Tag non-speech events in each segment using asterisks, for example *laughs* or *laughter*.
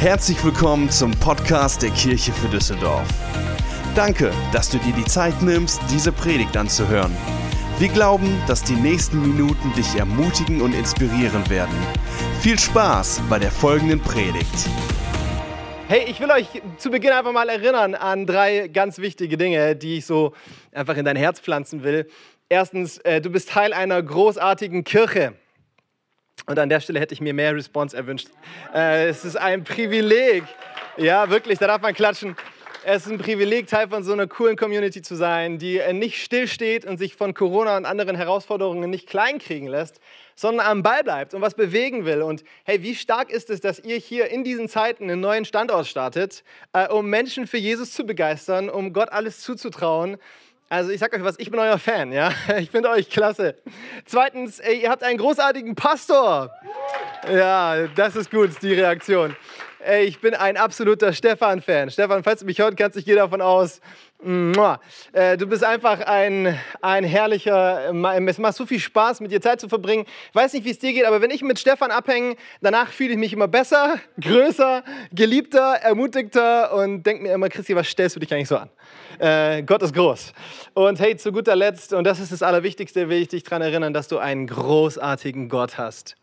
Herzlich willkommen zum Podcast der Kirche für Düsseldorf. Danke, dass du dir die Zeit nimmst, diese Predigt anzuhören. Wir glauben, dass die nächsten Minuten dich ermutigen und inspirieren werden. Viel Spaß bei der folgenden Predigt. Hey, ich will euch zu Beginn einfach mal erinnern an drei ganz wichtige Dinge, die ich so einfach in dein Herz pflanzen will. Erstens, äh, du bist Teil einer großartigen Kirche. Und an der Stelle hätte ich mir mehr Response erwünscht. Äh, es ist ein Privileg. Ja, wirklich, da darf man klatschen. Es ist ein Privileg, Teil von so einer coolen Community zu sein, die äh, nicht stillsteht und sich von Corona und anderen Herausforderungen nicht kleinkriegen lässt, sondern am Ball bleibt und was bewegen will. Und hey, wie stark ist es, dass ihr hier in diesen Zeiten einen neuen Standort startet, äh, um Menschen für Jesus zu begeistern, um Gott alles zuzutrauen also ich sag euch was, ich bin euer Fan, ja. *laughs* Ich finde euch klasse. Zweitens, ihr habt einen großartigen Pastor. Ja, das ist gut, die Reaktion. Ey, ich bin ein absoluter Stefan-Fan. Stefan, falls du mich hört, kannst ich gehe davon aus. Äh, du bist einfach ein, ein herrlicher, es macht so viel Spaß, mit dir Zeit zu verbringen. Ich weiß nicht, wie es dir geht, aber wenn ich mit Stefan abhänge, danach fühle ich mich immer besser, *laughs* größer, geliebter, ermutigter und denke mir immer, Christi, was stellst du dich eigentlich so an? Äh, Gott ist groß. Und hey, zu guter Letzt, und das ist das Allerwichtigste, will ich dich daran erinnern, dass du einen großartigen Gott hast.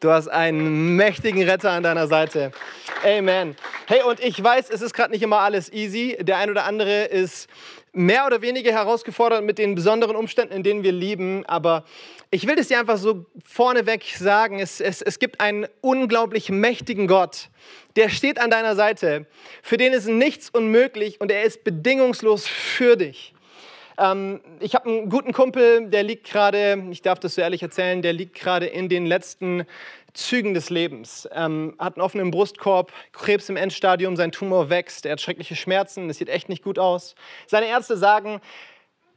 Du hast einen mächtigen Retter an deiner Seite. Amen. Hey, und ich weiß, es ist gerade nicht immer alles easy. Der ein oder andere ist mehr oder weniger herausgefordert mit den besonderen Umständen, in denen wir lieben. Aber ich will es dir einfach so vorneweg sagen, es, es, es gibt einen unglaublich mächtigen Gott, der steht an deiner Seite, für den ist nichts unmöglich und er ist bedingungslos für dich. Ähm, ich habe einen guten Kumpel, der liegt gerade, ich darf das so ehrlich erzählen, der liegt gerade in den letzten Zügen des Lebens. Ähm, hat einen offenen Brustkorb, Krebs im Endstadium, sein Tumor wächst, er hat schreckliche Schmerzen, es sieht echt nicht gut aus. Seine Ärzte sagen,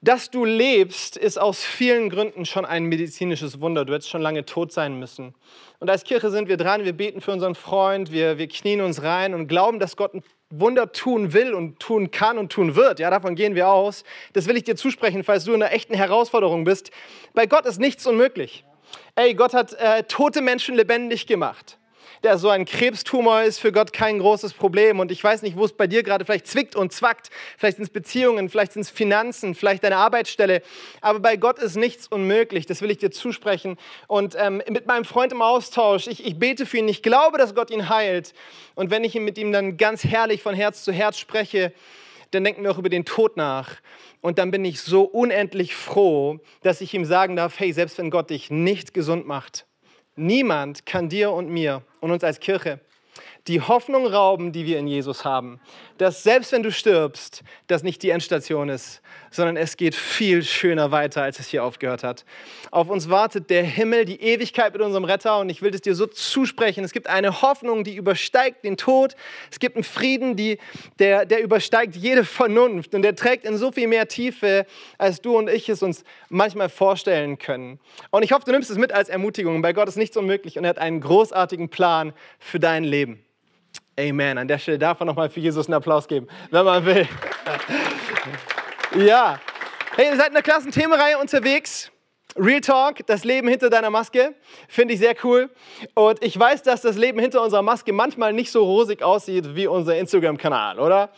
dass du lebst, ist aus vielen Gründen schon ein medizinisches Wunder. Du hättest schon lange tot sein müssen. Und als Kirche sind wir dran, wir beten für unseren Freund, wir, wir knien uns rein und glauben, dass Gott ein Wunder tun will und tun kann und tun wird. Ja, davon gehen wir aus. Das will ich dir zusprechen, falls du in einer echten Herausforderung bist. Bei Gott ist nichts unmöglich. Ey, Gott hat äh, tote Menschen lebendig gemacht der so ein Krebstumor ist für Gott kein großes Problem. Und ich weiß nicht, wo es bei dir gerade vielleicht zwickt und zwackt. Vielleicht sind es Beziehungen, vielleicht sind es Finanzen, vielleicht deine Arbeitsstelle. Aber bei Gott ist nichts unmöglich. Das will ich dir zusprechen. Und ähm, mit meinem Freund im Austausch, ich, ich bete für ihn. Ich glaube, dass Gott ihn heilt. Und wenn ich mit ihm dann ganz herrlich von Herz zu Herz spreche, dann denken wir auch über den Tod nach. Und dann bin ich so unendlich froh, dass ich ihm sagen darf, hey, selbst wenn Gott dich nicht gesund macht, Niemand kann dir und mir und uns als Kirche die Hoffnung rauben, die wir in Jesus haben. Dass selbst wenn du stirbst, das nicht die Endstation ist, sondern es geht viel schöner weiter, als es hier aufgehört hat. Auf uns wartet der Himmel, die Ewigkeit mit unserem Retter und ich will es dir so zusprechen. Es gibt eine Hoffnung, die übersteigt den Tod. Es gibt einen Frieden, die, der, der übersteigt jede Vernunft und der trägt in so viel mehr Tiefe, als du und ich es uns manchmal vorstellen können. Und ich hoffe, du nimmst es mit als Ermutigung. Bei Gott ist nichts unmöglich und er hat einen großartigen Plan für dein Leben. Amen. An der Stelle darf man nochmal für Jesus einen Applaus geben, wenn man will. ja. Hey, ihr seid in der klassen Themenreihe unterwegs. Real Talk, das Leben hinter deiner Maske, finde ich sehr cool. Und ich weiß, dass das Leben hinter unserer Maske manchmal nicht so rosig aussieht wie unser Instagram-Kanal, oder?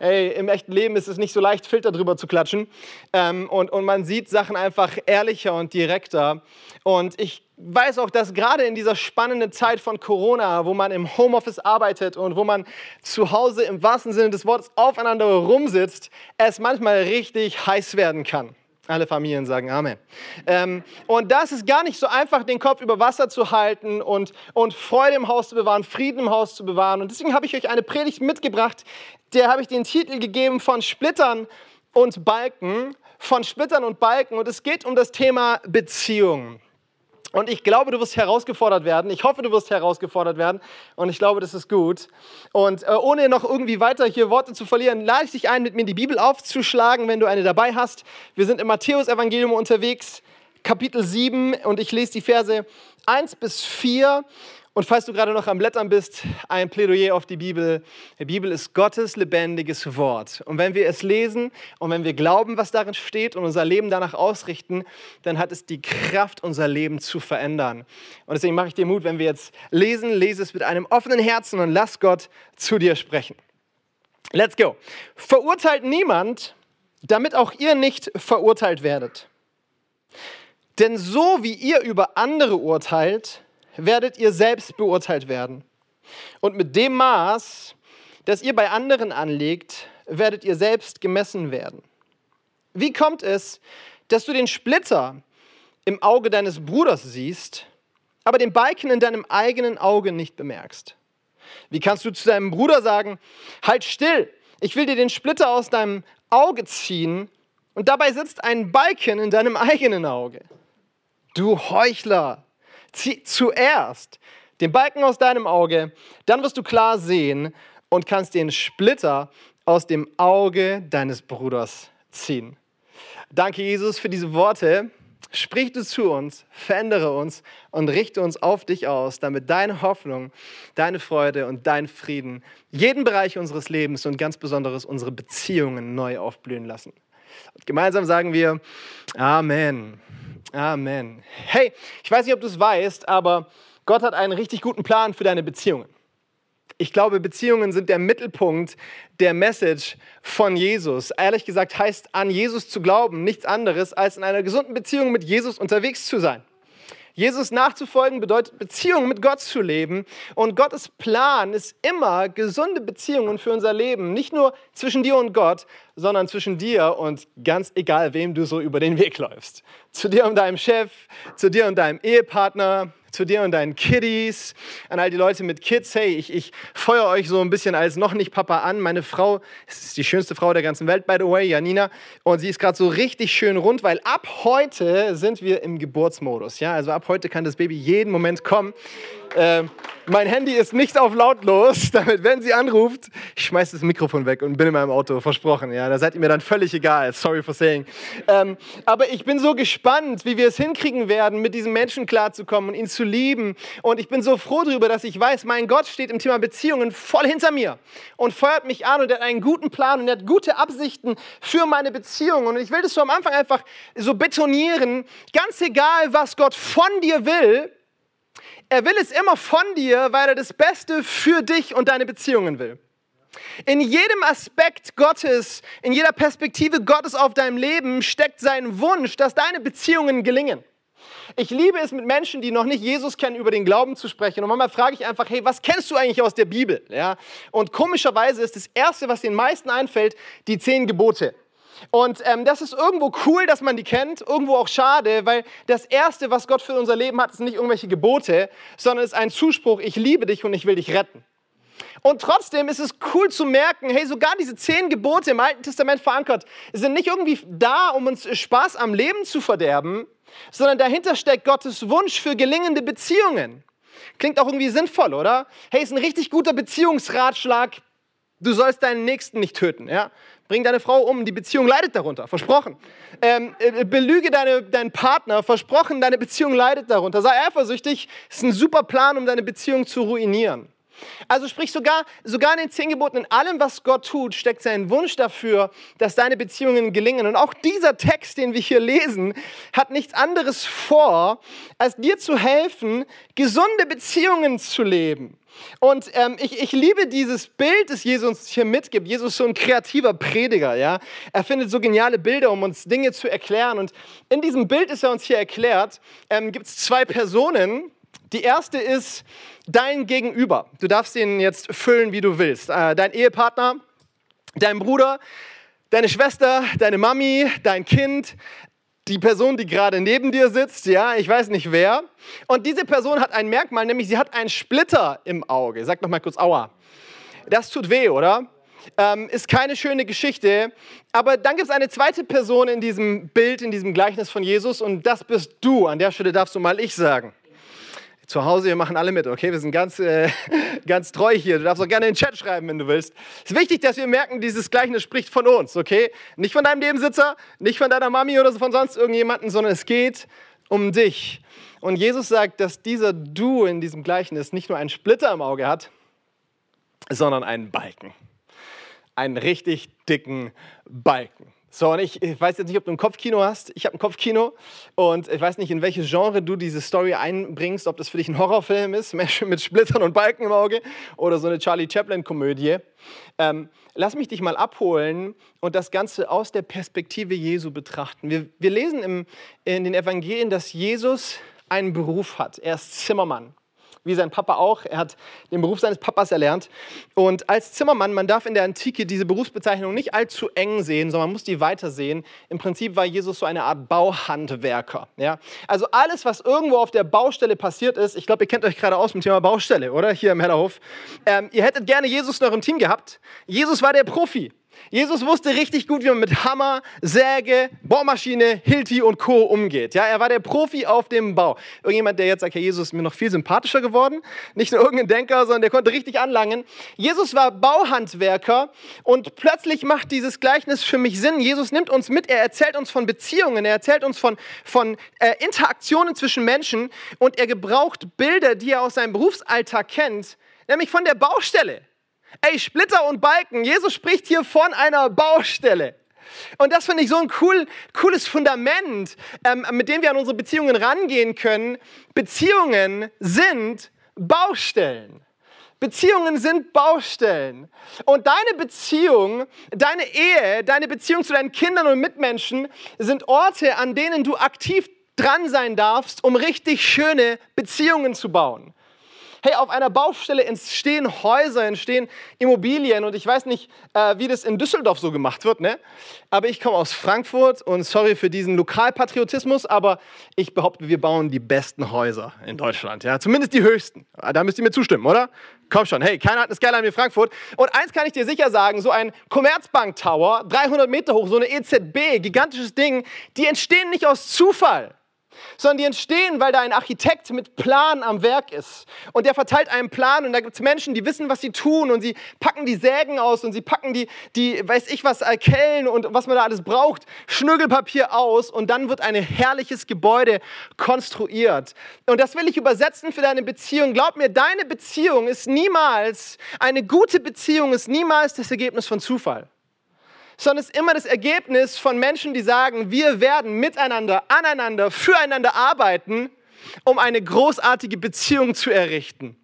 Hey, im echten Leben ist es nicht so leicht, Filter drüber zu klatschen. Ähm, und, und man sieht Sachen einfach ehrlicher und direkter. Und ich weiß auch, dass gerade in dieser spannenden Zeit von Corona, wo man im Homeoffice arbeitet und wo man zu Hause im wahrsten Sinne des Wortes aufeinander rumsitzt, es manchmal richtig heiß werden kann. Alle Familien sagen Amen. Ähm, und das ist gar nicht so einfach, den Kopf über Wasser zu halten und, und Freude im Haus zu bewahren, Frieden im Haus zu bewahren. Und deswegen habe ich euch eine Predigt mitgebracht, der habe ich den Titel gegeben von Splittern und Balken. Von Splittern und Balken. Und es geht um das Thema Beziehungen. Und ich glaube, du wirst herausgefordert werden. Ich hoffe, du wirst herausgefordert werden. Und ich glaube, das ist gut. Und äh, ohne noch irgendwie weiter hier Worte zu verlieren, lade ich dich ein, mit mir die Bibel aufzuschlagen, wenn du eine dabei hast. Wir sind im Matthäus-Evangelium unterwegs, Kapitel 7. Und ich lese die Verse 1 bis 4. Und falls du gerade noch am Blättern bist, ein Plädoyer auf die Bibel. Die Bibel ist Gottes lebendiges Wort. Und wenn wir es lesen und wenn wir glauben, was darin steht und unser Leben danach ausrichten, dann hat es die Kraft, unser Leben zu verändern. Und deswegen mache ich dir Mut, wenn wir jetzt lesen, lese es mit einem offenen Herzen und lass Gott zu dir sprechen. Let's go. Verurteilt niemand, damit auch ihr nicht verurteilt werdet. Denn so wie ihr über andere urteilt, werdet ihr selbst beurteilt werden. Und mit dem Maß, das ihr bei anderen anlegt, werdet ihr selbst gemessen werden. Wie kommt es, dass du den Splitter im Auge deines Bruders siehst, aber den Balken in deinem eigenen Auge nicht bemerkst? Wie kannst du zu deinem Bruder sagen, halt still, ich will dir den Splitter aus deinem Auge ziehen und dabei sitzt ein Balken in deinem eigenen Auge? Du Heuchler, zieh zuerst den Balken aus deinem Auge, dann wirst du klar sehen und kannst den Splitter aus dem Auge deines Bruders ziehen. Danke, Jesus, für diese Worte. Sprich du zu uns, verändere uns und richte uns auf dich aus, damit deine Hoffnung, deine Freude und dein Frieden jeden Bereich unseres Lebens und ganz besonders unsere Beziehungen neu aufblühen lassen. Und gemeinsam sagen wir Amen. Amen. Hey, ich weiß nicht, ob du es weißt, aber Gott hat einen richtig guten Plan für deine Beziehungen. Ich glaube, Beziehungen sind der Mittelpunkt der Message von Jesus. Ehrlich gesagt heißt an Jesus zu glauben nichts anderes, als in einer gesunden Beziehung mit Jesus unterwegs zu sein. Jesus nachzufolgen bedeutet Beziehungen mit Gott zu leben. Und Gottes Plan ist immer gesunde Beziehungen für unser Leben. Nicht nur zwischen dir und Gott, sondern zwischen dir und ganz egal, wem du so über den Weg läufst. Zu dir und deinem Chef, zu dir und deinem Ehepartner, zu dir und deinen Kiddies, an all die Leute mit Kids. Hey, ich, ich feuer euch so ein bisschen als noch nicht Papa an. Meine Frau ist die schönste Frau der ganzen Welt, by the way, Janina. Und sie ist gerade so richtig schön rund, weil ab heute sind wir im Geburtsmodus. Ja, also ab heute kann das Baby jeden Moment kommen. Äh, mein Handy ist nicht auf lautlos, *laughs* damit, wenn sie anruft, ich schmeiße das Mikrofon weg und bin in meinem Auto, versprochen. Ja, da seid ihr mir dann völlig egal. Sorry for saying. Ähm, aber ich bin so gespannt, wie wir es hinkriegen werden, mit diesem Menschen klarzukommen und ihn zu lieben. Und ich bin so froh darüber, dass ich weiß, mein Gott steht im Thema Beziehungen voll hinter mir und feuert mich an und er hat einen guten Plan und er hat gute Absichten für meine Beziehung. Und ich will das so am Anfang einfach so betonieren, ganz egal, was Gott von dir will, er will es immer von dir, weil er das Beste für dich und deine Beziehungen will. In jedem Aspekt Gottes, in jeder Perspektive Gottes auf deinem Leben steckt sein Wunsch, dass deine Beziehungen gelingen. Ich liebe es, mit Menschen, die noch nicht Jesus kennen, über den Glauben zu sprechen. Und manchmal frage ich einfach, hey, was kennst du eigentlich aus der Bibel? Ja? Und komischerweise ist das Erste, was den meisten einfällt, die zehn Gebote. Und ähm, das ist irgendwo cool, dass man die kennt, irgendwo auch schade, weil das Erste, was Gott für unser Leben hat, ist nicht irgendwelche Gebote, sondern ist ein Zuspruch, ich liebe dich und ich will dich retten. Und trotzdem ist es cool zu merken, hey, sogar diese zehn Gebote im Alten Testament verankert, sind nicht irgendwie da, um uns Spaß am Leben zu verderben, sondern dahinter steckt Gottes Wunsch für gelingende Beziehungen. Klingt auch irgendwie sinnvoll, oder? Hey, ist ein richtig guter Beziehungsratschlag. Du sollst deinen Nächsten nicht töten, ja? Bring deine Frau um, die Beziehung leidet darunter, versprochen. Ähm, äh, belüge deine, deinen Partner, versprochen, deine Beziehung leidet darunter. Sei eifersüchtig, ist ein super Plan, um deine Beziehung zu ruinieren. Also sprich sogar, sogar in den zehn Geboten, in allem, was Gott tut, steckt sein Wunsch dafür, dass deine Beziehungen gelingen. Und auch dieser Text, den wir hier lesen, hat nichts anderes vor, als dir zu helfen, gesunde Beziehungen zu leben. Und ähm, ich, ich liebe dieses Bild, das Jesus uns hier mitgibt. Jesus ist so ein kreativer Prediger, ja. Er findet so geniale Bilder, um uns Dinge zu erklären. Und in diesem Bild, das er uns hier erklärt, ähm, gibt es zwei Personen. Die erste ist dein Gegenüber. Du darfst ihn jetzt füllen, wie du willst. Äh, dein Ehepartner, dein Bruder, deine Schwester, deine Mami, dein Kind, die Person, die gerade neben dir sitzt, ja, ich weiß nicht wer. Und diese Person hat ein Merkmal, nämlich sie hat einen Splitter im Auge. Sag doch mal kurz, aua. Das tut weh, oder? Ähm, ist keine schöne Geschichte. Aber dann gibt es eine zweite Person in diesem Bild, in diesem Gleichnis von Jesus und das bist du. An der Stelle darfst du mal ich sagen. Zu Hause, wir machen alle mit, okay? Wir sind ganz, äh, *laughs* ganz treu hier. Du darfst auch gerne in den Chat schreiben, wenn du willst. Es ist wichtig, dass wir merken, dieses Gleichnis spricht von uns, okay? Nicht von deinem Nebensitzer, nicht von deiner Mami oder von sonst irgendjemandem, sondern es geht um dich. Und Jesus sagt, dass dieser Du in diesem Gleichnis nicht nur einen Splitter im Auge hat, sondern einen Balken. Einen richtig dicken Balken. So, und ich, ich, weiß jetzt nicht, ob du ein Kopfkino hast. Ich habe ein Kopfkino und ich weiß nicht, in welches Genre du diese Story einbringst, ob das für dich ein Horrorfilm ist, *laughs* mit Splittern und Balken im Auge oder so eine Charlie Chaplin-Komödie. Ähm, lass mich dich mal abholen und das Ganze aus der Perspektive Jesu betrachten. Wir, wir lesen im, in den Evangelien, dass Jesus einen Beruf hat. Er ist Zimmermann wie sein Papa auch. Er hat den Beruf seines Papas erlernt. Und als Zimmermann, man darf in der Antike diese Berufsbezeichnung nicht allzu eng sehen, sondern man muss die weiter sehen. Im Prinzip war Jesus so eine Art Bauhandwerker. Ja? Also alles, was irgendwo auf der Baustelle passiert ist, ich glaube, ihr kennt euch gerade aus dem Thema Baustelle, oder? Hier im Hellerhof. Ähm, ihr hättet gerne Jesus in eurem Team gehabt. Jesus war der Profi. Jesus wusste richtig gut, wie man mit Hammer, Säge, Bohrmaschine, Hilti und Co. umgeht. Ja, er war der Profi auf dem Bau. Irgendjemand, der jetzt sagt, Herr Jesus ist mir noch viel sympathischer geworden. Nicht nur irgendein Denker, sondern der konnte richtig anlangen. Jesus war Bauhandwerker und plötzlich macht dieses Gleichnis für mich Sinn. Jesus nimmt uns mit, er erzählt uns von Beziehungen, er erzählt uns von, von äh, Interaktionen zwischen Menschen und er gebraucht Bilder, die er aus seinem Berufsalltag kennt, nämlich von der Baustelle. Ey, Splitter und Balken. Jesus spricht hier von einer Baustelle. Und das finde ich so ein cool, cooles Fundament, ähm, mit dem wir an unsere Beziehungen rangehen können. Beziehungen sind Baustellen. Beziehungen sind Baustellen. Und deine Beziehung, deine Ehe, deine Beziehung zu deinen Kindern und Mitmenschen sind Orte, an denen du aktiv dran sein darfst, um richtig schöne Beziehungen zu bauen. Hey, auf einer Baustelle entstehen Häuser, entstehen Immobilien und ich weiß nicht, äh, wie das in Düsseldorf so gemacht wird, ne? Aber ich komme aus Frankfurt und sorry für diesen Lokalpatriotismus, aber ich behaupte, wir bauen die besten Häuser in Deutschland, ja? Zumindest die höchsten. Ah, da müsst ihr mir zustimmen, oder? Komm schon, hey, keiner hat eine Skyline wie Frankfurt. Und eins kann ich dir sicher sagen, so ein Commerzbank Tower, 300 Meter hoch, so eine EZB, gigantisches Ding, die entstehen nicht aus Zufall sondern die entstehen, weil da ein Architekt mit Plan am Werk ist. Und der verteilt einen Plan und da gibt es Menschen, die wissen, was sie tun und sie packen die Sägen aus und sie packen die, die weiß ich was, Kellen und was man da alles braucht, Schnüggelpapier aus und dann wird ein herrliches Gebäude konstruiert. Und das will ich übersetzen für deine Beziehung. Glaub mir, deine Beziehung ist niemals, eine gute Beziehung ist niemals das Ergebnis von Zufall sondern es ist immer das Ergebnis von Menschen, die sagen, wir werden miteinander, aneinander, füreinander arbeiten, um eine großartige Beziehung zu errichten.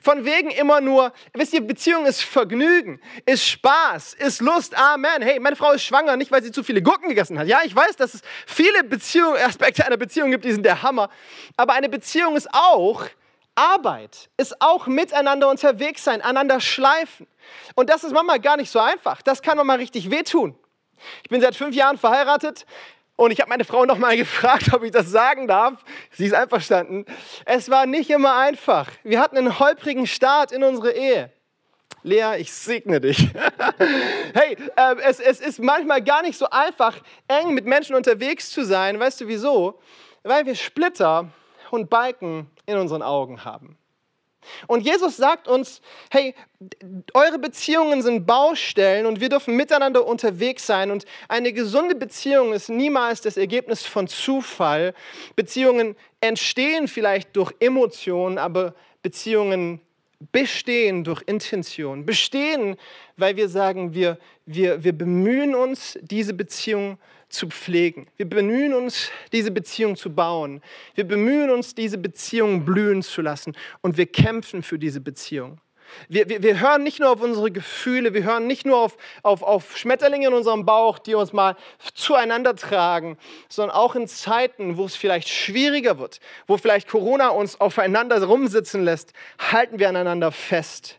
Von wegen immer nur, wisst ihr, Beziehung ist Vergnügen, ist Spaß, ist Lust. Amen. Hey, meine Frau ist schwanger, nicht weil sie zu viele Gurken gegessen hat. Ja, ich weiß, dass es viele Beziehung, Aspekte einer Beziehung gibt, die sind der Hammer. Aber eine Beziehung ist auch Arbeit, ist auch miteinander unterwegs sein, einander schleifen. Und das ist manchmal gar nicht so einfach. Das kann manchmal richtig wehtun. Ich bin seit fünf Jahren verheiratet und ich habe meine Frau noch mal *laughs* gefragt, ob ich das sagen darf. Sie ist einverstanden. Es war nicht immer einfach. Wir hatten einen holprigen Start in unsere Ehe. Lea, ich segne dich. *laughs* hey, äh, es, es ist manchmal gar nicht so einfach, eng mit Menschen unterwegs zu sein. Weißt du wieso? Weil wir Splitter und Balken in unseren Augen haben. Und Jesus sagt uns, hey, eure Beziehungen sind Baustellen und wir dürfen miteinander unterwegs sein. Und eine gesunde Beziehung ist niemals das Ergebnis von Zufall. Beziehungen entstehen vielleicht durch Emotionen, aber Beziehungen bestehen durch Intention. Bestehen, weil wir sagen, wir, wir, wir bemühen uns, diese Beziehung zu zu pflegen. Wir bemühen uns, diese Beziehung zu bauen. Wir bemühen uns, diese Beziehung blühen zu lassen. Und wir kämpfen für diese Beziehung. Wir, wir, wir hören nicht nur auf unsere Gefühle, wir hören nicht nur auf, auf, auf Schmetterlinge in unserem Bauch, die uns mal zueinander tragen, sondern auch in Zeiten, wo es vielleicht schwieriger wird, wo vielleicht Corona uns aufeinander rumsitzen lässt, halten wir aneinander fest.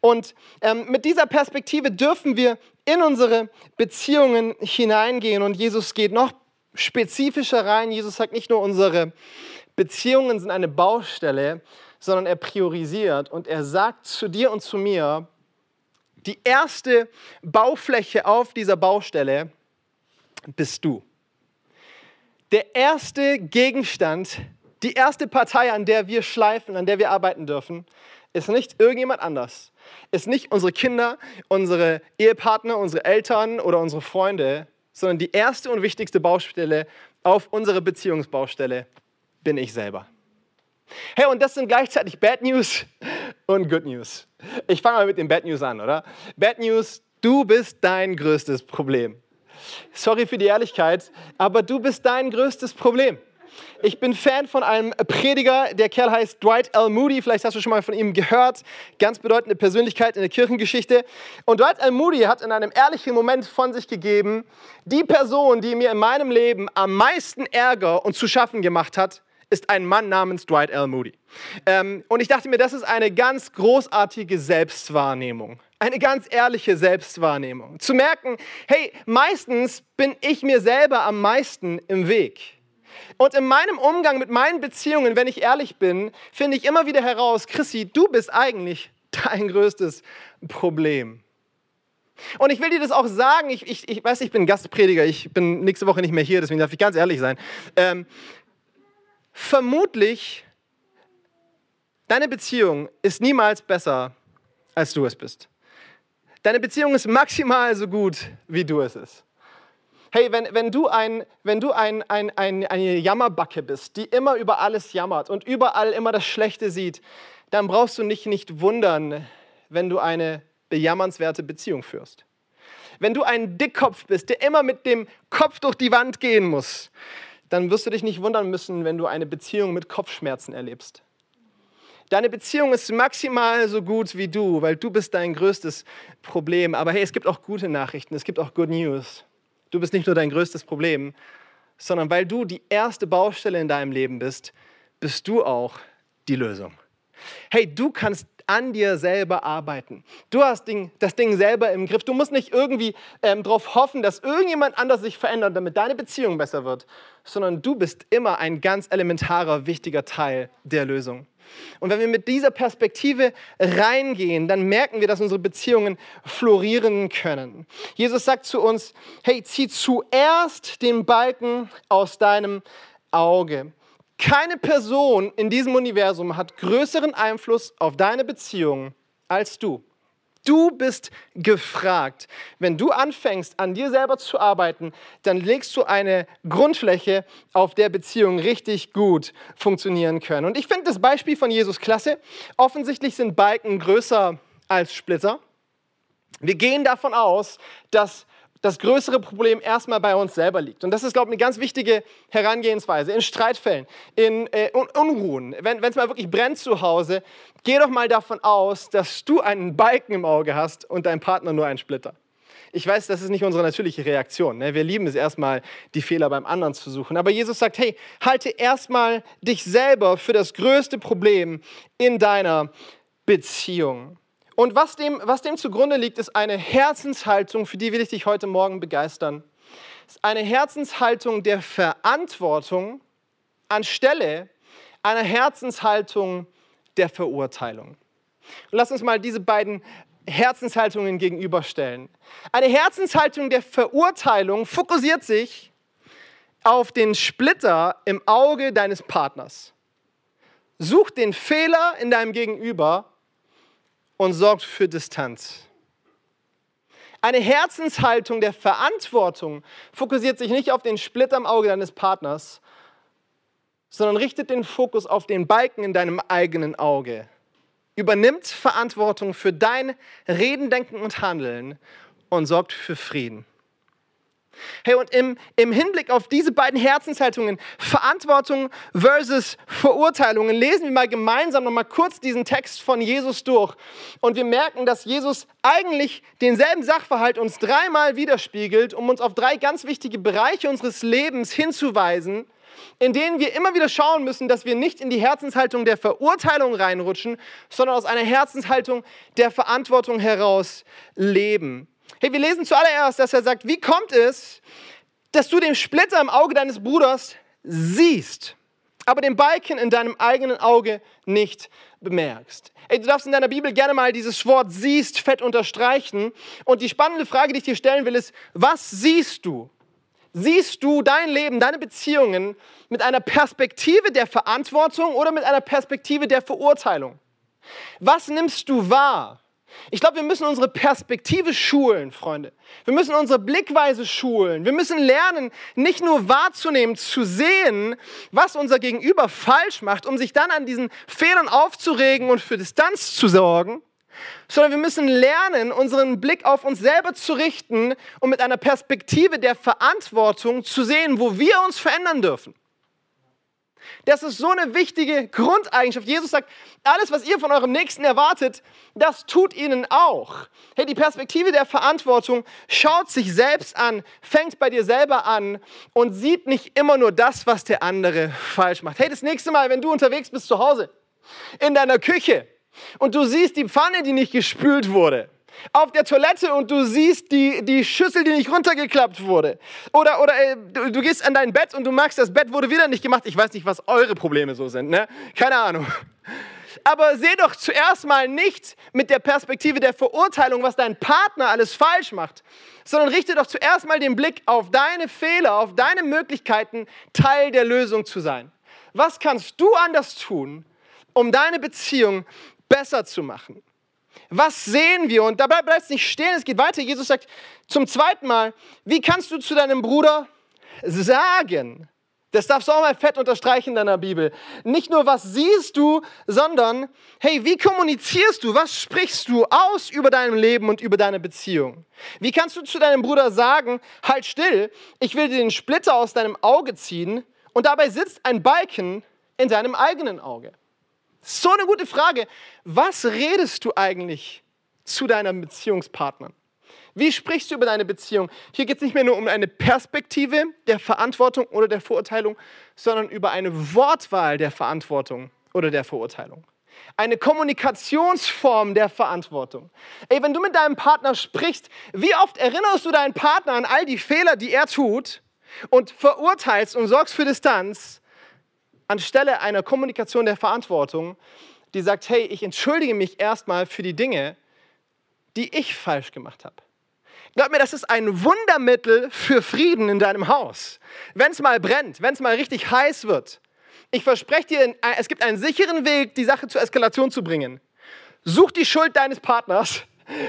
Und ähm, mit dieser Perspektive dürfen wir in unsere Beziehungen hineingehen. Und Jesus geht noch spezifischer rein. Jesus sagt nicht nur, unsere Beziehungen sind eine Baustelle, sondern er priorisiert und er sagt zu dir und zu mir, die erste Baufläche auf dieser Baustelle bist du. Der erste Gegenstand, die erste Partei, an der wir schleifen, an der wir arbeiten dürfen, ist nicht irgendjemand anders, ist nicht unsere Kinder, unsere Ehepartner, unsere Eltern oder unsere Freunde, sondern die erste und wichtigste Baustelle auf unsere Beziehungsbaustelle bin ich selber. Hey, und das sind gleichzeitig Bad News und Good News. Ich fange mal mit den Bad News an, oder? Bad News, du bist dein größtes Problem. Sorry für die Ehrlichkeit, aber du bist dein größtes Problem. Ich bin Fan von einem Prediger, der Kerl heißt Dwight L. Moody. Vielleicht hast du schon mal von ihm gehört. Ganz bedeutende Persönlichkeit in der Kirchengeschichte. Und Dwight L. Moody hat in einem ehrlichen Moment von sich gegeben, die Person, die mir in meinem Leben am meisten Ärger und zu schaffen gemacht hat, ist ein Mann namens Dwight L. Moody. Ähm, und ich dachte mir, das ist eine ganz großartige Selbstwahrnehmung. Eine ganz ehrliche Selbstwahrnehmung. Zu merken, hey, meistens bin ich mir selber am meisten im Weg. Und in meinem Umgang mit meinen Beziehungen, wenn ich ehrlich bin, finde ich immer wieder heraus, Chrissy, du bist eigentlich *laughs* dein größtes Problem. Und ich will dir das auch sagen, ich, ich, ich weiß, ich bin Gastprediger, ich bin nächste Woche nicht mehr hier, deswegen darf ich ganz ehrlich sein. Ähm, vermutlich, deine Beziehung ist niemals besser, als du es bist. Deine Beziehung ist maximal so gut, wie du es bist. Hey, wenn, wenn du, ein, wenn du ein, ein, ein, eine Jammerbacke bist, die immer über alles jammert und überall immer das Schlechte sieht, dann brauchst du dich nicht wundern, wenn du eine bejammernswerte Beziehung führst. Wenn du ein Dickkopf bist, der immer mit dem Kopf durch die Wand gehen muss, dann wirst du dich nicht wundern müssen, wenn du eine Beziehung mit Kopfschmerzen erlebst. Deine Beziehung ist maximal so gut wie du, weil du bist dein größtes Problem. Aber hey, es gibt auch gute Nachrichten, es gibt auch Good News. Du bist nicht nur dein größtes Problem, sondern weil du die erste Baustelle in deinem Leben bist, bist du auch die Lösung. Hey, du kannst an dir selber arbeiten. Du hast das Ding selber im Griff. Du musst nicht irgendwie ähm, darauf hoffen, dass irgendjemand anders sich verändert, damit deine Beziehung besser wird, sondern du bist immer ein ganz elementarer, wichtiger Teil der Lösung. Und wenn wir mit dieser Perspektive reingehen, dann merken wir, dass unsere Beziehungen florieren können. Jesus sagt zu uns, hey, zieh zuerst den Balken aus deinem Auge. Keine Person in diesem Universum hat größeren Einfluss auf deine Beziehung als du. Du bist gefragt. Wenn du anfängst, an dir selber zu arbeiten, dann legst du eine Grundfläche, auf der Beziehungen richtig gut funktionieren können. Und ich finde das Beispiel von Jesus klasse. Offensichtlich sind Balken größer als Splitter. Wir gehen davon aus, dass das größere Problem erstmal bei uns selber liegt. Und das ist, glaube ich, eine ganz wichtige Herangehensweise in Streitfällen, in äh, Unruhen. Wenn es mal wirklich brennt zu Hause, geh doch mal davon aus, dass du einen Balken im Auge hast und dein Partner nur einen Splitter. Ich weiß, das ist nicht unsere natürliche Reaktion. Ne? Wir lieben es erstmal, die Fehler beim anderen zu suchen. Aber Jesus sagt, hey, halte erstmal dich selber für das größte Problem in deiner Beziehung. Und was dem, was dem zugrunde liegt, ist eine Herzenshaltung, für die will ich dich heute Morgen begeistern. Ist eine Herzenshaltung der Verantwortung anstelle einer Herzenshaltung der Verurteilung. Und lass uns mal diese beiden Herzenshaltungen gegenüberstellen. Eine Herzenshaltung der Verurteilung fokussiert sich auf den Splitter im Auge deines Partners. Such den Fehler in deinem Gegenüber und sorgt für Distanz. Eine Herzenshaltung der Verantwortung fokussiert sich nicht auf den Splitter im Auge deines Partners, sondern richtet den Fokus auf den Balken in deinem eigenen Auge. Übernimmt Verantwortung für dein Reden, Denken und Handeln und sorgt für Frieden. Hey, und im, im Hinblick auf diese beiden Herzenshaltungen, Verantwortung versus Verurteilungen, lesen wir mal gemeinsam noch mal kurz diesen Text von Jesus durch. Und wir merken, dass Jesus eigentlich denselben Sachverhalt uns dreimal widerspiegelt, um uns auf drei ganz wichtige Bereiche unseres Lebens hinzuweisen, in denen wir immer wieder schauen müssen, dass wir nicht in die Herzenshaltung der Verurteilung reinrutschen, sondern aus einer Herzenshaltung der Verantwortung heraus leben. Hey, wir lesen zuallererst, dass er sagt, wie kommt es, dass du den Splitter im Auge deines Bruders siehst, aber den Balken in deinem eigenen Auge nicht bemerkst. Ey, du darfst in deiner Bibel gerne mal dieses Wort siehst fett unterstreichen. Und die spannende Frage, die ich dir stellen will, ist, was siehst du? Siehst du dein Leben, deine Beziehungen mit einer Perspektive der Verantwortung oder mit einer Perspektive der Verurteilung? Was nimmst du wahr? Ich glaube, wir müssen unsere Perspektive schulen, Freunde. Wir müssen unsere Blickweise schulen. Wir müssen lernen, nicht nur wahrzunehmen, zu sehen, was unser Gegenüber falsch macht, um sich dann an diesen Fehlern aufzuregen und für Distanz zu sorgen, sondern wir müssen lernen, unseren Blick auf uns selber zu richten und mit einer Perspektive der Verantwortung zu sehen, wo wir uns verändern dürfen. Das ist so eine wichtige Grundeigenschaft. Jesus sagt, alles, was ihr von eurem Nächsten erwartet, das tut ihnen auch. Hey, die Perspektive der Verantwortung schaut sich selbst an, fängt bei dir selber an und sieht nicht immer nur das, was der andere falsch macht. Hey, das nächste Mal, wenn du unterwegs bist zu Hause, in deiner Küche und du siehst die Pfanne, die nicht gespült wurde, auf der Toilette und du siehst die, die Schüssel, die nicht runtergeklappt wurde. Oder, oder äh, du, du, gehst an dein Bett und du merkst, das Bett wurde wieder nicht gemacht. Ich weiß nicht, was eure Probleme so sind. Ne? Keine Ahnung. Aber seh doch zuerst mal nicht mit der Perspektive der Verurteilung, was dein Partner alles falsch macht, sondern richte doch zuerst mal den Blick auf deine Fehler, auf deine Möglichkeiten, Teil der Lösung zu sein. Was kannst du anders tun, um deine Beziehung besser zu machen? Was sehen wir? Und dabei bleibt es nicht stehen, es geht weiter. Jesus sagt zum zweiten Mal, wie kannst du zu deinem Bruder sagen? Das darfst du auch mal fett unterstreichen in deiner Bibel. Nicht nur, was siehst du, sondern, hey, wie kommunizierst du? Was sprichst du aus über dein Leben und über deine Beziehung? Wie kannst du zu deinem Bruder sagen, halt still, ich will dir den Splitter aus deinem Auge ziehen und dabei sitzt ein Balken in deinem eigenen Auge? So eine gute Frage. Was redest du eigentlich zu deinem Beziehungspartner? Wie sprichst du über deine Beziehung? Hier geht es nicht mehr nur um eine Perspektive der Verantwortung oder der Verurteilung, sondern über eine Wortwahl der Verantwortung oder der Verurteilung. Eine Kommunikationsform der Verantwortung. Ey, wenn du mit deinem Partner sprichst, wie oft erinnerst du deinen Partner an all die Fehler, die er tut und verurteilst und sorgst für Distanz anstelle einer Kommunikation der Verantwortung, die sagt, hey, ich entschuldige mich erstmal für die Dinge, die ich falsch gemacht habe. Glaub mir, das ist ein Wundermittel für Frieden in deinem Haus. Wenn es mal brennt, wenn es mal richtig heiß wird. Ich verspreche dir, es gibt einen sicheren Weg, die Sache zur Eskalation zu bringen. Such die Schuld deines Partners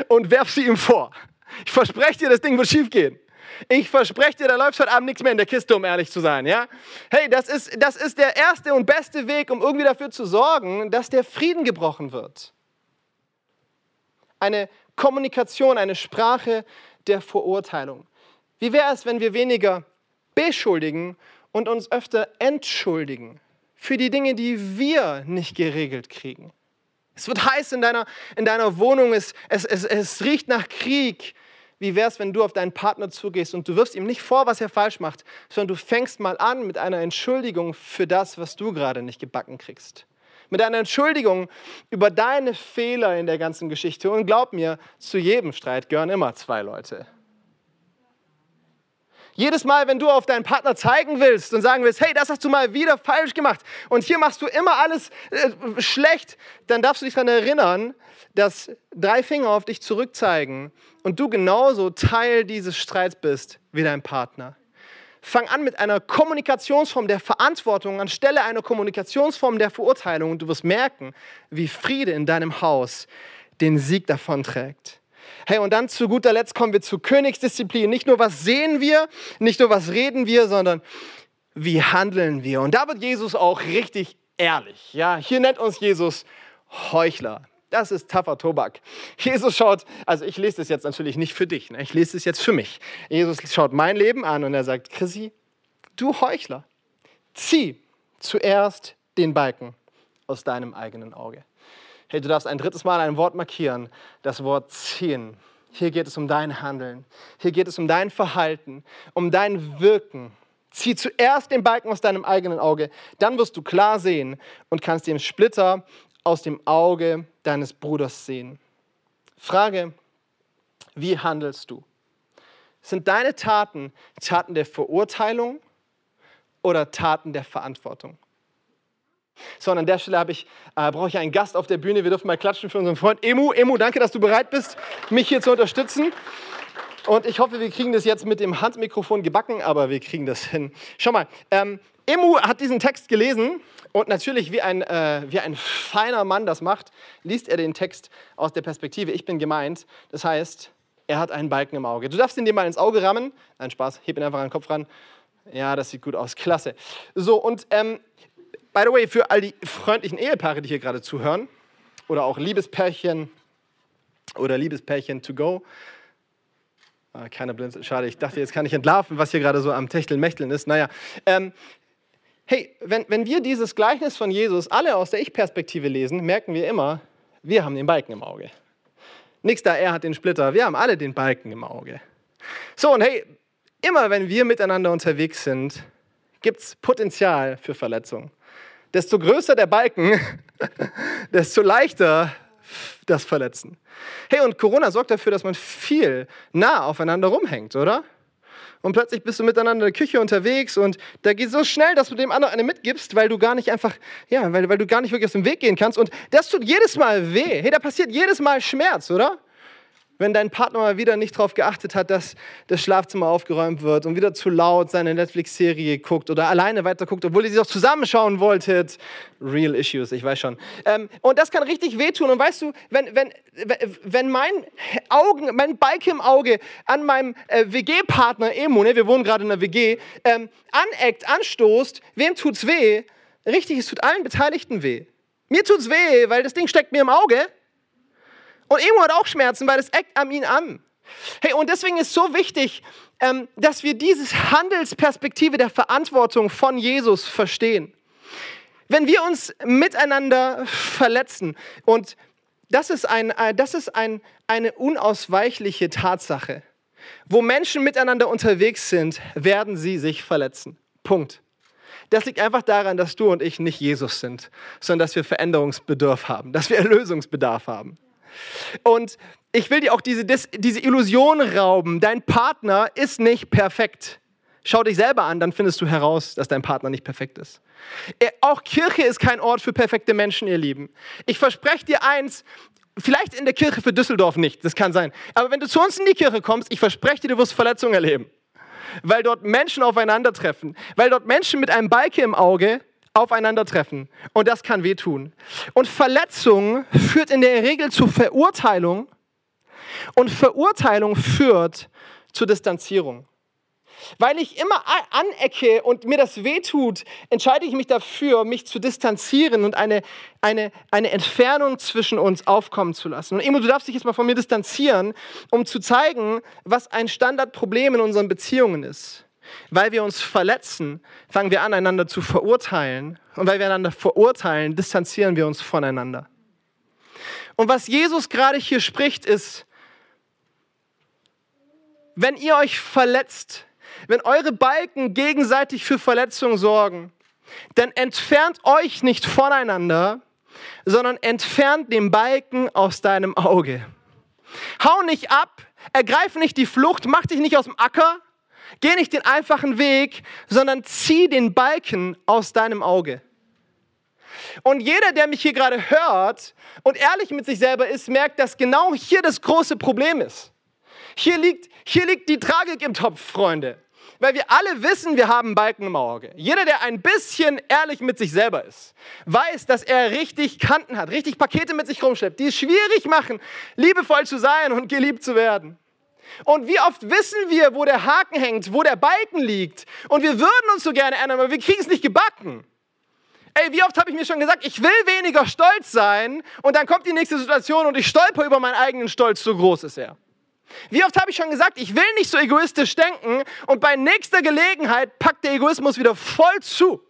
und werf sie ihm vor. Ich verspreche dir, das Ding wird schief gehen. Ich verspreche dir, da läuft heute Abend nichts mehr in der Kiste, um ehrlich zu sein. Ja? Hey, das ist, das ist der erste und beste Weg, um irgendwie dafür zu sorgen, dass der Frieden gebrochen wird. Eine Kommunikation, eine Sprache der Verurteilung. Wie wäre es, wenn wir weniger beschuldigen und uns öfter entschuldigen für die Dinge, die wir nicht geregelt kriegen? Es wird heiß in deiner, in deiner Wohnung, es, es, es, es riecht nach Krieg, wie wäre es, wenn du auf deinen Partner zugehst und du wirfst ihm nicht vor, was er falsch macht, sondern du fängst mal an mit einer Entschuldigung für das, was du gerade nicht gebacken kriegst. Mit einer Entschuldigung über deine Fehler in der ganzen Geschichte. Und glaub mir, zu jedem Streit gehören immer zwei Leute. Jedes Mal, wenn du auf deinen Partner zeigen willst und sagen willst, hey, das hast du mal wieder falsch gemacht und hier machst du immer alles äh, schlecht, dann darfst du dich daran erinnern, dass drei Finger auf dich zurückzeigen und du genauso Teil dieses Streits bist wie dein Partner. Fang an mit einer Kommunikationsform der Verantwortung anstelle einer Kommunikationsform der Verurteilung und du wirst merken, wie Friede in deinem Haus den Sieg davonträgt. Hey, und dann zu guter Letzt kommen wir zur Königsdisziplin. Nicht nur, was sehen wir, nicht nur, was reden wir, sondern wie handeln wir. Und da wird Jesus auch richtig ehrlich. Ja, hier nennt uns Jesus Heuchler. Das ist taffer Tobak. Jesus schaut, also ich lese das jetzt natürlich nicht für dich, ne? ich lese es jetzt für mich. Jesus schaut mein Leben an und er sagt, Chrissy, du Heuchler, zieh zuerst den Balken aus deinem eigenen Auge. Hey, du darfst ein drittes Mal ein Wort markieren, das Wort ziehen. Hier geht es um dein Handeln. Hier geht es um dein Verhalten, um dein Wirken. Zieh zuerst den Balken aus deinem eigenen Auge, dann wirst du klar sehen und kannst den Splitter aus dem Auge deines Bruders sehen. Frage, wie handelst du? Sind deine Taten Taten der Verurteilung oder Taten der Verantwortung? So, und an der Stelle ich, äh, brauche ich einen Gast auf der Bühne. Wir dürfen mal klatschen für unseren Freund Emu. Emu, danke, dass du bereit bist, mich hier zu unterstützen. Und ich hoffe, wir kriegen das jetzt mit dem Handmikrofon gebacken, aber wir kriegen das hin. Schau mal, ähm, Emu hat diesen Text gelesen und natürlich, wie ein, äh, wie ein feiner Mann das macht, liest er den Text aus der Perspektive, ich bin gemeint. Das heißt, er hat einen Balken im Auge. Du darfst ihn dir mal ins Auge rammen. Nein, Spaß, heb ihn einfach an den Kopf ran. Ja, das sieht gut aus, klasse. So, und ähm, by the way, für all die freundlichen Ehepaare, die hier gerade zuhören, oder auch Liebespärchen oder Liebespärchen to go, Ah, keine Blinzel. Schade, ich dachte, jetzt kann ich entlarven, was hier gerade so am Techteln-Mächteln ist. Naja, ähm, hey, wenn, wenn wir dieses Gleichnis von Jesus alle aus der Ich-Perspektive lesen, merken wir immer, wir haben den Balken im Auge. Nix da, er hat den Splitter. Wir haben alle den Balken im Auge. So, und hey, immer wenn wir miteinander unterwegs sind, gibt es Potenzial für Verletzung. Desto größer der Balken, *laughs* desto leichter das Verletzen. Hey, und Corona sorgt dafür, dass man viel nah aufeinander rumhängt, oder? Und plötzlich bist du miteinander in der Küche unterwegs und da geht es so schnell, dass du dem anderen eine mitgibst, weil du gar nicht einfach, ja, weil, weil du gar nicht wirklich aus dem Weg gehen kannst. Und das tut jedes Mal weh. Hey, da passiert jedes Mal Schmerz, oder? Wenn dein Partner mal wieder nicht darauf geachtet hat, dass das Schlafzimmer aufgeräumt wird und wieder zu laut seine Netflix-Serie guckt oder alleine weiter guckt, obwohl ihr sie doch zusammenschauen wolltet. Real Issues, ich weiß schon. Ähm, und das kann richtig wehtun. Und weißt du, wenn, wenn, wenn mein Augen, mein Balken im Auge an meinem äh, WG-Partner Emo, ne, wir wohnen gerade in einer WG, ähm, aneckt, anstoßt, wem tut's weh? Richtig, es tut allen Beteiligten weh. Mir tut's weh, weil das Ding steckt mir im Auge. Und Emo hat auch Schmerzen, weil es eckt an ihn an. Hey, und deswegen ist so wichtig, ähm, dass wir diese Handelsperspektive der Verantwortung von Jesus verstehen. Wenn wir uns miteinander verletzen, und das ist, ein, äh, das ist ein, eine unausweichliche Tatsache, wo Menschen miteinander unterwegs sind, werden sie sich verletzen. Punkt. Das liegt einfach daran, dass du und ich nicht Jesus sind, sondern dass wir Veränderungsbedarf haben, dass wir Erlösungsbedarf haben. Und ich will dir auch diese, diese Illusion rauben. Dein Partner ist nicht perfekt. Schau dich selber an, dann findest du heraus, dass dein Partner nicht perfekt ist. Auch Kirche ist kein Ort für perfekte Menschen, ihr Lieben. Ich verspreche dir eins, vielleicht in der Kirche für Düsseldorf nicht, das kann sein. Aber wenn du zu uns in die Kirche kommst, ich verspreche dir, du wirst Verletzungen erleben. Weil dort Menschen aufeinandertreffen. Weil dort Menschen mit einem Balke im Auge aufeinandertreffen. Und das kann wehtun. Und Verletzung führt in der Regel zu Verurteilung. Und Verurteilung führt zu Distanzierung. Weil ich immer anecke und mir das wehtut, entscheide ich mich dafür, mich zu distanzieren und eine, eine, eine Entfernung zwischen uns aufkommen zu lassen. Und Emo, du darfst dich jetzt mal von mir distanzieren, um zu zeigen, was ein Standardproblem in unseren Beziehungen ist. Weil wir uns verletzen, fangen wir an, einander zu verurteilen. Und weil wir einander verurteilen, distanzieren wir uns voneinander. Und was Jesus gerade hier spricht, ist, wenn ihr euch verletzt, wenn eure Balken gegenseitig für Verletzungen sorgen, dann entfernt euch nicht voneinander, sondern entfernt den Balken aus deinem Auge. Hau nicht ab, ergreif nicht die Flucht, mach dich nicht aus dem Acker, Geh nicht den einfachen Weg, sondern zieh den Balken aus deinem Auge. Und jeder, der mich hier gerade hört und ehrlich mit sich selber ist, merkt, dass genau hier das große Problem ist. Hier liegt, hier liegt die Tragik im Topf, Freunde. Weil wir alle wissen, wir haben Balken im Auge. Jeder, der ein bisschen ehrlich mit sich selber ist, weiß, dass er richtig Kanten hat, richtig Pakete mit sich rumschleppt, die es schwierig machen, liebevoll zu sein und geliebt zu werden. Und wie oft wissen wir, wo der Haken hängt, wo der Balken liegt. Und wir würden uns so gerne ändern, aber wir kriegen es nicht gebacken. Ey, wie oft habe ich mir schon gesagt, ich will weniger stolz sein und dann kommt die nächste Situation und ich stolper über meinen eigenen Stolz, so groß ist er. Wie oft habe ich schon gesagt, ich will nicht so egoistisch denken und bei nächster Gelegenheit packt der Egoismus wieder voll zu.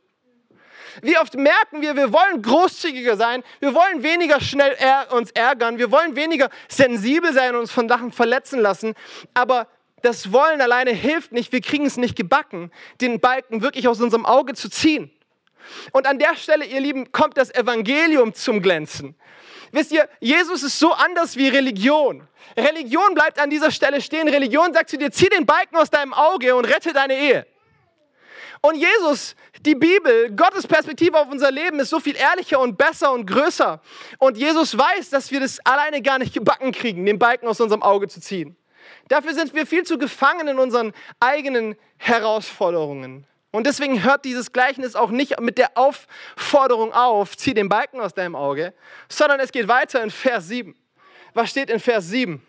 Wie oft merken wir, wir wollen großzügiger sein, wir wollen weniger schnell uns ärgern, wir wollen weniger sensibel sein und uns von Sachen verletzen lassen, aber das Wollen alleine hilft nicht, wir kriegen es nicht gebacken, den Balken wirklich aus unserem Auge zu ziehen. Und an der Stelle, ihr Lieben, kommt das Evangelium zum Glänzen. Wisst ihr, Jesus ist so anders wie Religion. Religion bleibt an dieser Stelle stehen. Religion sagt zu dir, zieh den Balken aus deinem Auge und rette deine Ehe. Und Jesus, die Bibel, Gottes Perspektive auf unser Leben ist so viel ehrlicher und besser und größer. Und Jesus weiß, dass wir das alleine gar nicht gebacken kriegen, den Balken aus unserem Auge zu ziehen. Dafür sind wir viel zu gefangen in unseren eigenen Herausforderungen. Und deswegen hört dieses Gleichnis auch nicht mit der Aufforderung auf, zieh den Balken aus deinem Auge, sondern es geht weiter in Vers 7. Was steht in Vers 7?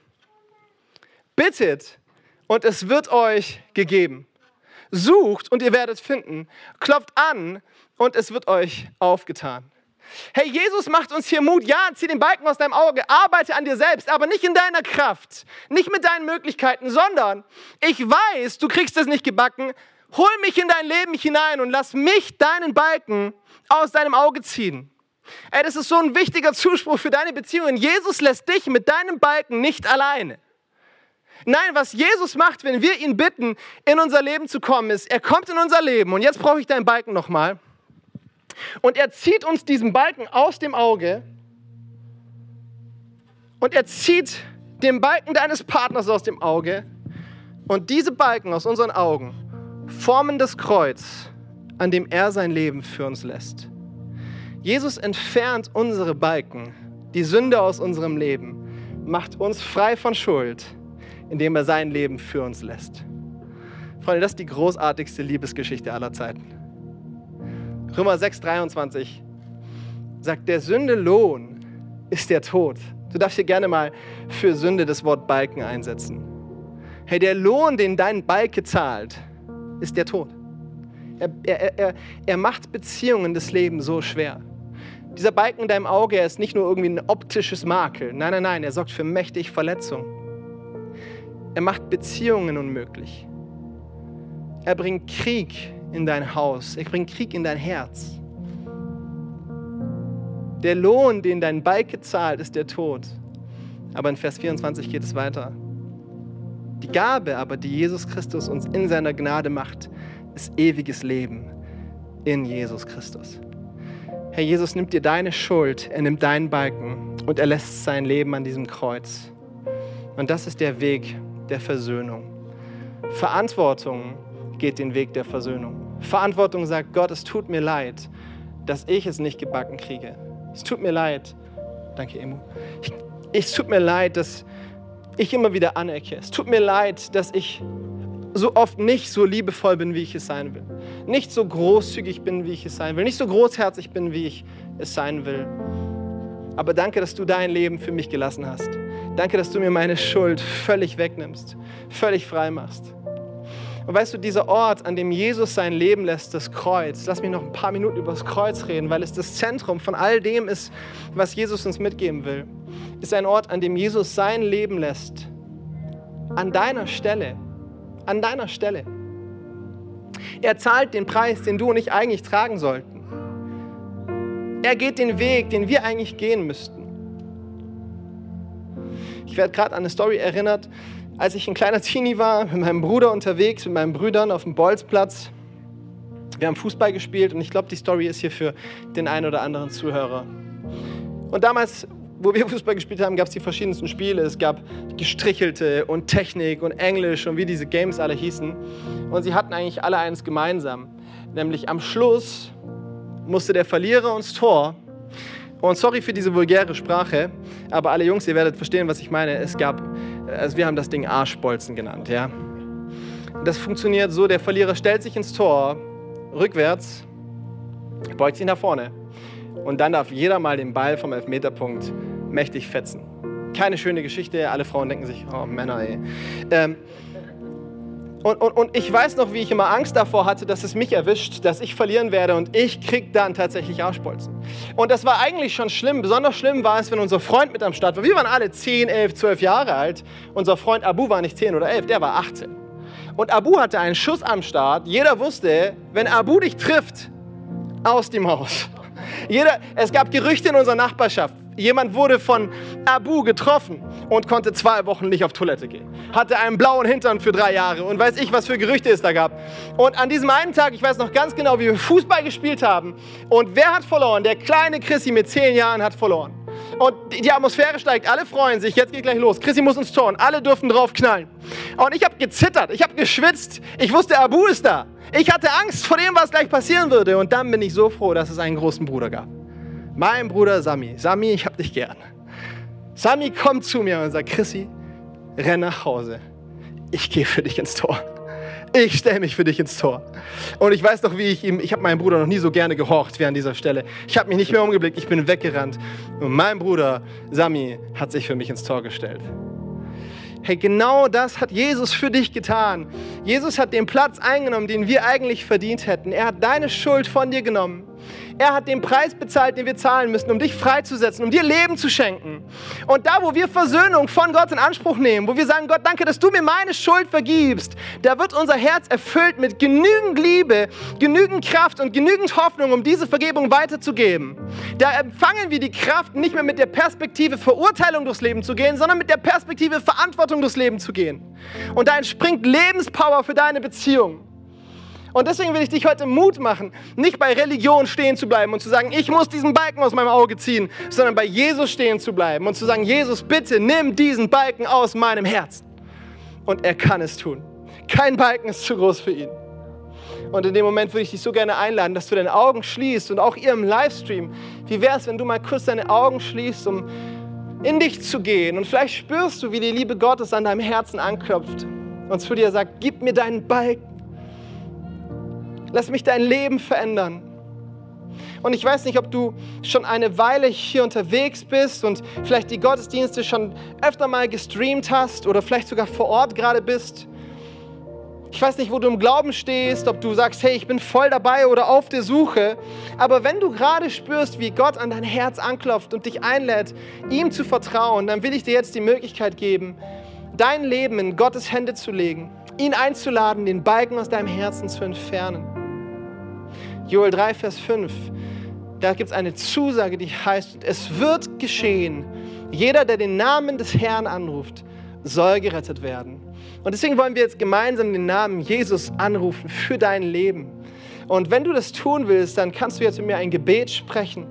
Bittet und es wird euch gegeben. Sucht und ihr werdet finden. Klopft an und es wird euch aufgetan. Hey, Jesus macht uns hier Mut. Ja, zieh den Balken aus deinem Auge, arbeite an dir selbst, aber nicht in deiner Kraft, nicht mit deinen Möglichkeiten, sondern ich weiß, du kriegst es nicht gebacken, Hol mich in dein Leben hinein und lass mich deinen Balken aus deinem Auge ziehen. Ey, das ist so ein wichtiger Zuspruch für deine Beziehungen. Jesus lässt dich mit deinem Balken nicht alleine. Nein, was Jesus macht, wenn wir ihn bitten, in unser Leben zu kommen, ist, er kommt in unser Leben. Und jetzt brauche ich deinen Balken nochmal. Und er zieht uns diesen Balken aus dem Auge. Und er zieht den Balken deines Partners aus dem Auge. Und diese Balken aus unseren Augen formen das Kreuz, an dem er sein Leben für uns lässt. Jesus entfernt unsere Balken, die Sünde aus unserem Leben, macht uns frei von Schuld, indem er sein Leben für uns lässt. Freunde, das ist die großartigste Liebesgeschichte aller Zeiten. Römer 6,23 sagt, der Sünde Lohn ist der Tod. Du darfst hier gerne mal für Sünde das Wort Balken einsetzen. Hey, der Lohn, den dein Balke zahlt, ist der Tod. Er, er, er, er macht Beziehungen des Lebens so schwer. Dieser Balken in deinem Auge, er ist nicht nur irgendwie ein optisches Makel. Nein, nein, nein, er sorgt für mächtig Verletzung. Er macht Beziehungen unmöglich. Er bringt Krieg in dein Haus. Er bringt Krieg in dein Herz. Der Lohn, den dein Balke zahlt, ist der Tod. Aber in Vers 24 geht es weiter. Die Gabe aber, die Jesus Christus uns in seiner Gnade macht, ist ewiges Leben in Jesus Christus. Herr Jesus nimmt dir deine Schuld, er nimmt deinen Balken und er lässt sein Leben an diesem Kreuz. Und das ist der Weg der Versöhnung. Verantwortung geht den Weg der Versöhnung. Verantwortung sagt, Gott, es tut mir leid, dass ich es nicht gebacken kriege. Es tut mir leid, danke Emu, ich, es tut mir leid, dass ich immer wieder anecke. Es tut mir leid, dass ich so oft nicht so liebevoll bin, wie ich es sein will. Nicht so großzügig bin, wie ich es sein will. Nicht so großherzig bin, wie ich es sein will. Aber danke, dass du dein Leben für mich gelassen hast. Danke, dass du mir meine Schuld völlig wegnimmst, völlig frei machst. Und weißt du, dieser Ort, an dem Jesus sein Leben lässt, das Kreuz, lass mich noch ein paar Minuten über das Kreuz reden, weil es das Zentrum von all dem ist, was Jesus uns mitgeben will, ist ein Ort, an dem Jesus sein Leben lässt. An deiner Stelle. An deiner Stelle. Er zahlt den Preis, den du und ich eigentlich tragen sollten. Er geht den Weg, den wir eigentlich gehen müssten. Ich werde gerade an eine Story erinnert, als ich ein kleiner *laughs* Teenie war, mit meinem Bruder unterwegs, mit meinen Brüdern auf dem Bolzplatz. Wir haben Fußball gespielt und ich glaube, die Story ist hier für den einen oder anderen Zuhörer. Und damals, wo wir *laughs* Fußball gespielt haben, gab es die verschiedensten Spiele. Es gab gestrichelte und Technik und Englisch und wie diese Games alle hießen. Und sie hatten eigentlich alle eines gemeinsam. Nämlich am Schluss musste der Verlierer ins Tor. Und sorry für diese vulgäre Sprache, aber alle Jungs, ihr werdet verstehen, was ich meine. Es gab also wir haben das Ding Arschbolzen genannt, ja. Das funktioniert so, der Verlierer stellt sich ins Tor, rückwärts, beugt sich nach vorne und dann darf jeder mal den Ball vom Elfmeterpunkt mächtig fetzen. Keine schöne Geschichte, alle Frauen denken sich, oh Männer, ey. Ähm, und, und, und ich weiß noch, wie ich immer Angst davor hatte, dass es mich erwischt, dass ich verlieren werde und ich krieg dann tatsächlich Arschbolzen. Und das war eigentlich schon schlimm. Besonders schlimm war es, wenn unser Freund mit am Start war. Wir waren alle 10, 11, 12 Jahre alt. Unser Freund Abu war nicht 10 oder 11, der war 18. Und Abu hatte einen Schuss am Start. Jeder wusste, wenn Abu dich trifft, aus die Maus. Jeder, es gab Gerüchte in unserer Nachbarschaft. Jemand wurde von Abu getroffen und konnte zwei Wochen nicht auf Toilette gehen. Hatte einen blauen Hintern für drei Jahre und weiß ich, was für Gerüchte es da gab. Und an diesem einen Tag, ich weiß noch ganz genau, wie wir Fußball gespielt haben. Und wer hat verloren? Der kleine Chrissy mit zehn Jahren hat verloren. Und die Atmosphäre steigt, alle freuen sich, jetzt geht gleich los. Chrissy muss ins Tor und alle dürfen drauf knallen. Und ich habe gezittert, ich habe geschwitzt, ich wusste, Abu ist da. Ich hatte Angst vor dem, was gleich passieren würde. Und dann bin ich so froh, dass es einen großen Bruder gab. Mein Bruder Sami. Sami, ich hab dich gern. Sami kommt zu mir und sagt, Chrissy, renn nach Hause. Ich gehe für dich ins Tor. ich stelle mich für dich ins Tor. Und ich weiß noch, wie ich ihm, ich habe meinen Bruder noch nie so gerne gehorcht wie an dieser Stelle. Ich habe mich nicht mehr umgeblickt, ich bin weggerannt. Und mein Bruder Sami hat sich für mich ins Tor gestellt. Hey, genau das hat Jesus für dich getan. Jesus hat den Platz eingenommen, den wir eigentlich verdient hätten. Er hat deine Schuld von dir genommen. Er hat den Preis bezahlt, den wir zahlen müssen, um dich freizusetzen, um dir Leben zu schenken. Und da, wo wir Versöhnung von Gott in Anspruch nehmen, wo wir sagen, Gott, danke, dass du mir meine Schuld vergibst, da wird unser Herz erfüllt mit genügend Liebe, genügend Kraft und genügend Hoffnung, um diese Vergebung weiterzugeben. Da empfangen wir die Kraft, nicht mehr mit der Perspektive Verurteilung durchs Leben zu gehen, sondern mit der Perspektive Verantwortung durchs Leben zu gehen. Und da entspringt Lebenspower für deine Beziehung. Und deswegen will ich dich heute Mut machen, nicht bei Religion stehen zu bleiben und zu sagen, ich muss diesen Balken aus meinem Auge ziehen, sondern bei Jesus stehen zu bleiben und zu sagen, Jesus, bitte nimm diesen Balken aus meinem Herzen. Und er kann es tun. Kein Balken ist zu groß für ihn. Und in dem Moment würde ich dich so gerne einladen, dass du deine Augen schließt und auch ihr im Livestream. Wie wäre es, wenn du mal kurz deine Augen schließt, um in dich zu gehen? Und vielleicht spürst du, wie die Liebe Gottes an deinem Herzen anklopft und zu dir sagt, gib mir deinen Balken. Lass mich dein Leben verändern. Und ich weiß nicht, ob du schon eine Weile hier unterwegs bist und vielleicht die Gottesdienste schon öfter mal gestreamt hast oder vielleicht sogar vor Ort gerade bist. Ich weiß nicht, wo du im Glauben stehst, ob du sagst, hey, ich bin voll dabei oder auf der Suche. Aber wenn du gerade spürst, wie Gott an dein Herz anklopft und dich einlädt, ihm zu vertrauen, dann will ich dir jetzt die Möglichkeit geben, dein Leben in Gottes Hände zu legen, ihn einzuladen, den Balken aus deinem Herzen zu entfernen. Joel 3, Vers 5, da gibt es eine Zusage, die heißt, es wird geschehen. Jeder, der den Namen des Herrn anruft, soll gerettet werden. Und deswegen wollen wir jetzt gemeinsam den Namen Jesus anrufen für dein Leben. Und wenn du das tun willst, dann kannst du jetzt mit mir ein Gebet sprechen,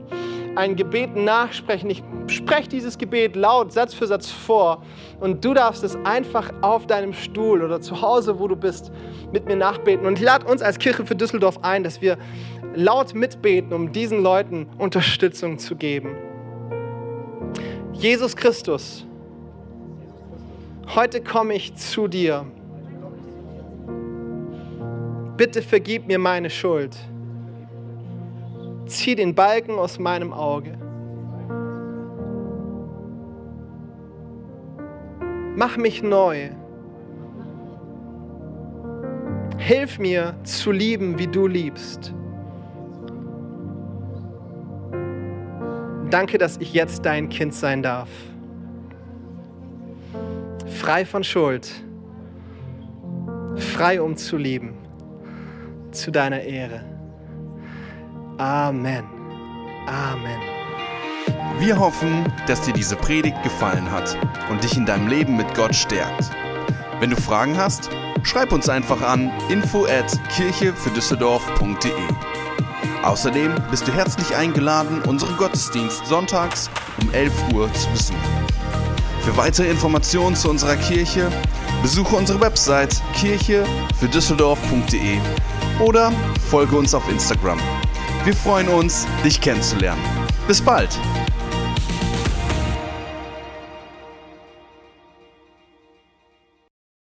ein Gebet nachsprechen. Ich spreche dieses Gebet laut, Satz für Satz vor. Und du darfst es einfach auf deinem Stuhl oder zu Hause, wo du bist, mit mir nachbeten. Und ich lade uns als Kirche für Düsseldorf ein, dass wir laut mitbeten, um diesen Leuten Unterstützung zu geben. Jesus Christus, heute komme ich zu dir. Bitte vergib mir meine Schuld. Zieh den Balken aus meinem Auge. Mach mich neu. Hilf mir zu lieben, wie du liebst. Danke, dass ich jetzt dein Kind sein darf. Frei von Schuld. Frei um zu lieben. Zu deiner Ehre. Amen. Amen. Wir hoffen, dass dir diese Predigt gefallen hat und dich in deinem Leben mit Gott stärkt. Wenn du Fragen hast, schreib uns einfach an info at kirchefürdüsseldorf.de. Außerdem bist du herzlich eingeladen, unseren Gottesdienst sonntags um 11 Uhr zu besuchen. Für weitere Informationen zu unserer Kirche besuche unsere Website kirchefürdüsseldorf.de oder folge uns auf Instagram. Wir freuen uns, dich kennenzulernen. Bis bald!